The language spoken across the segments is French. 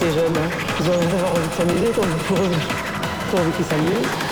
ces jeunes. Hein. Ils ont envie de s'amuser, pour eux, pour envie.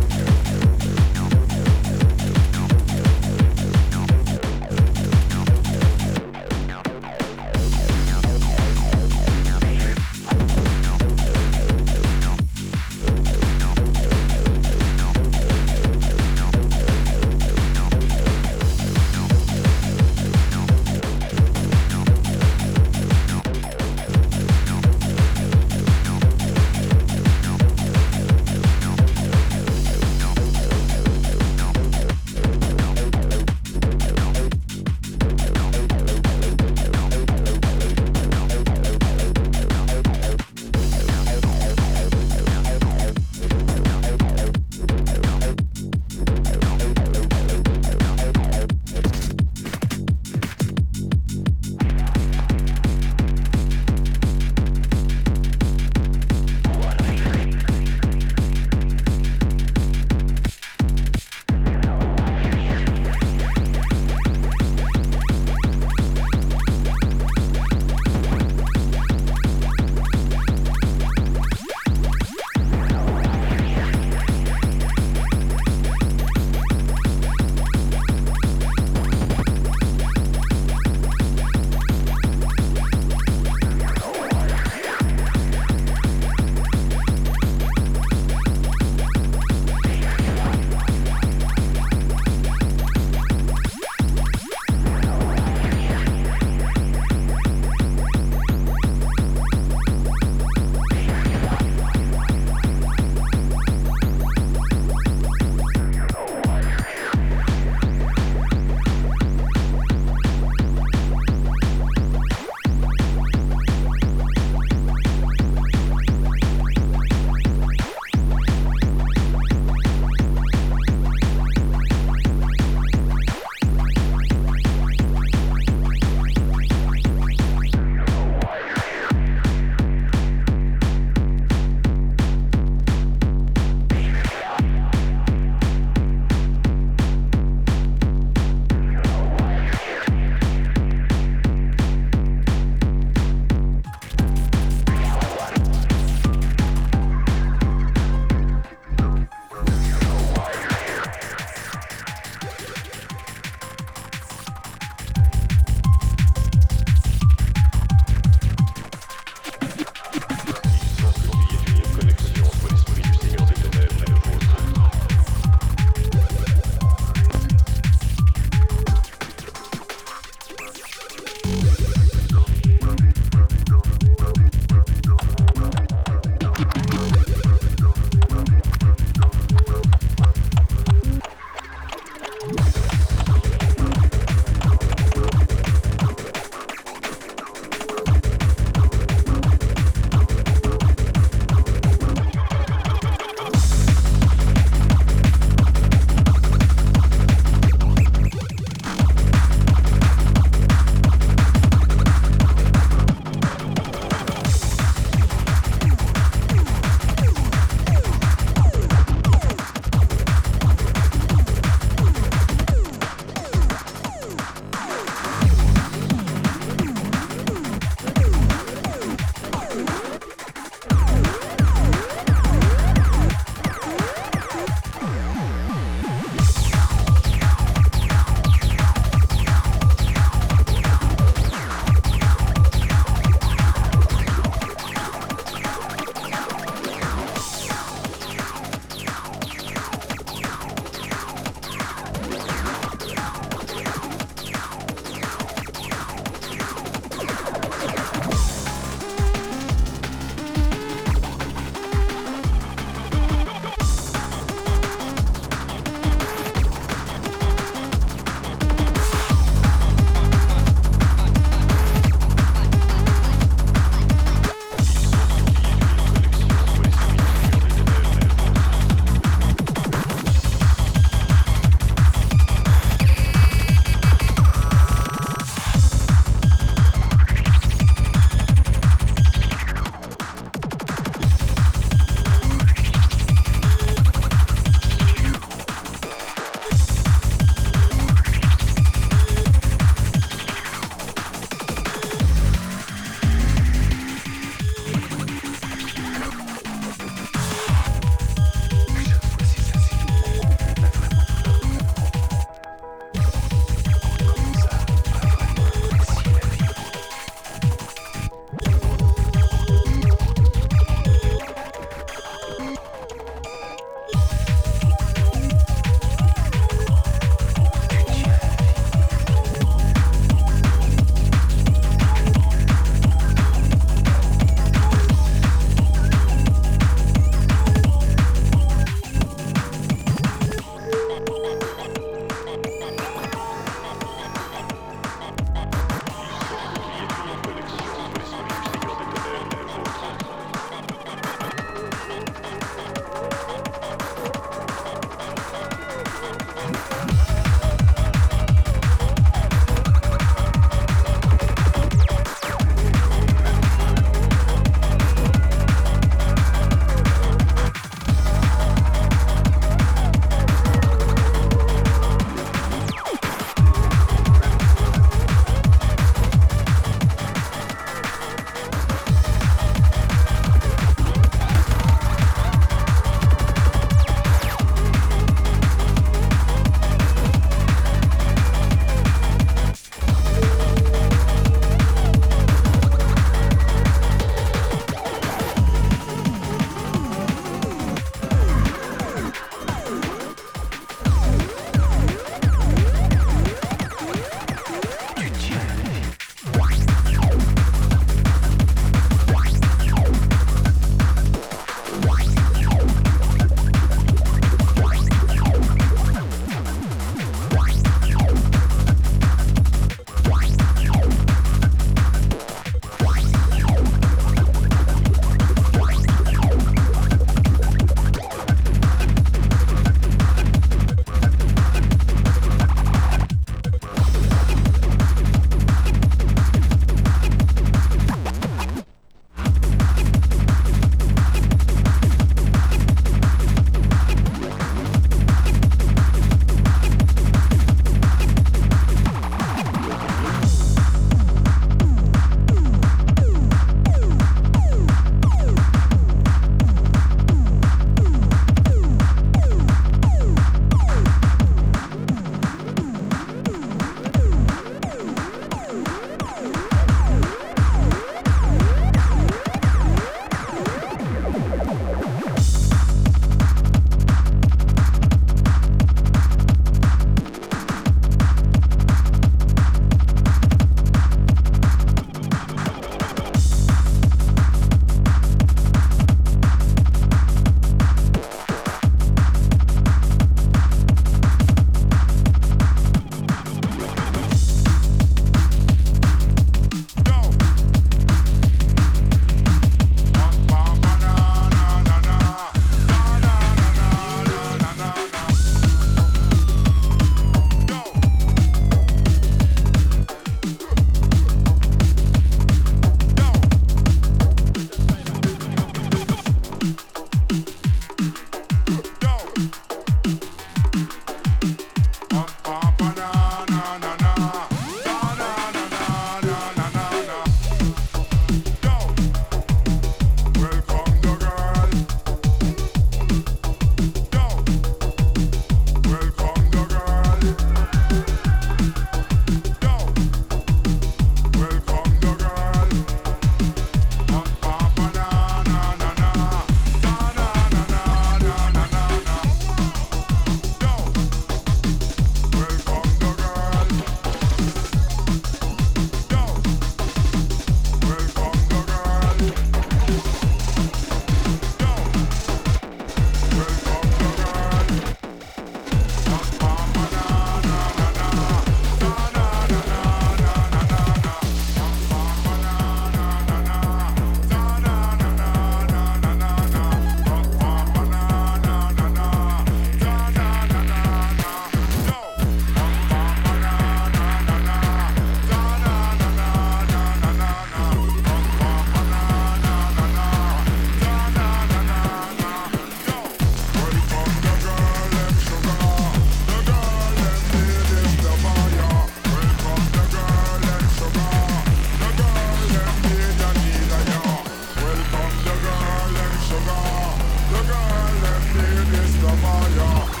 The girl them need is the.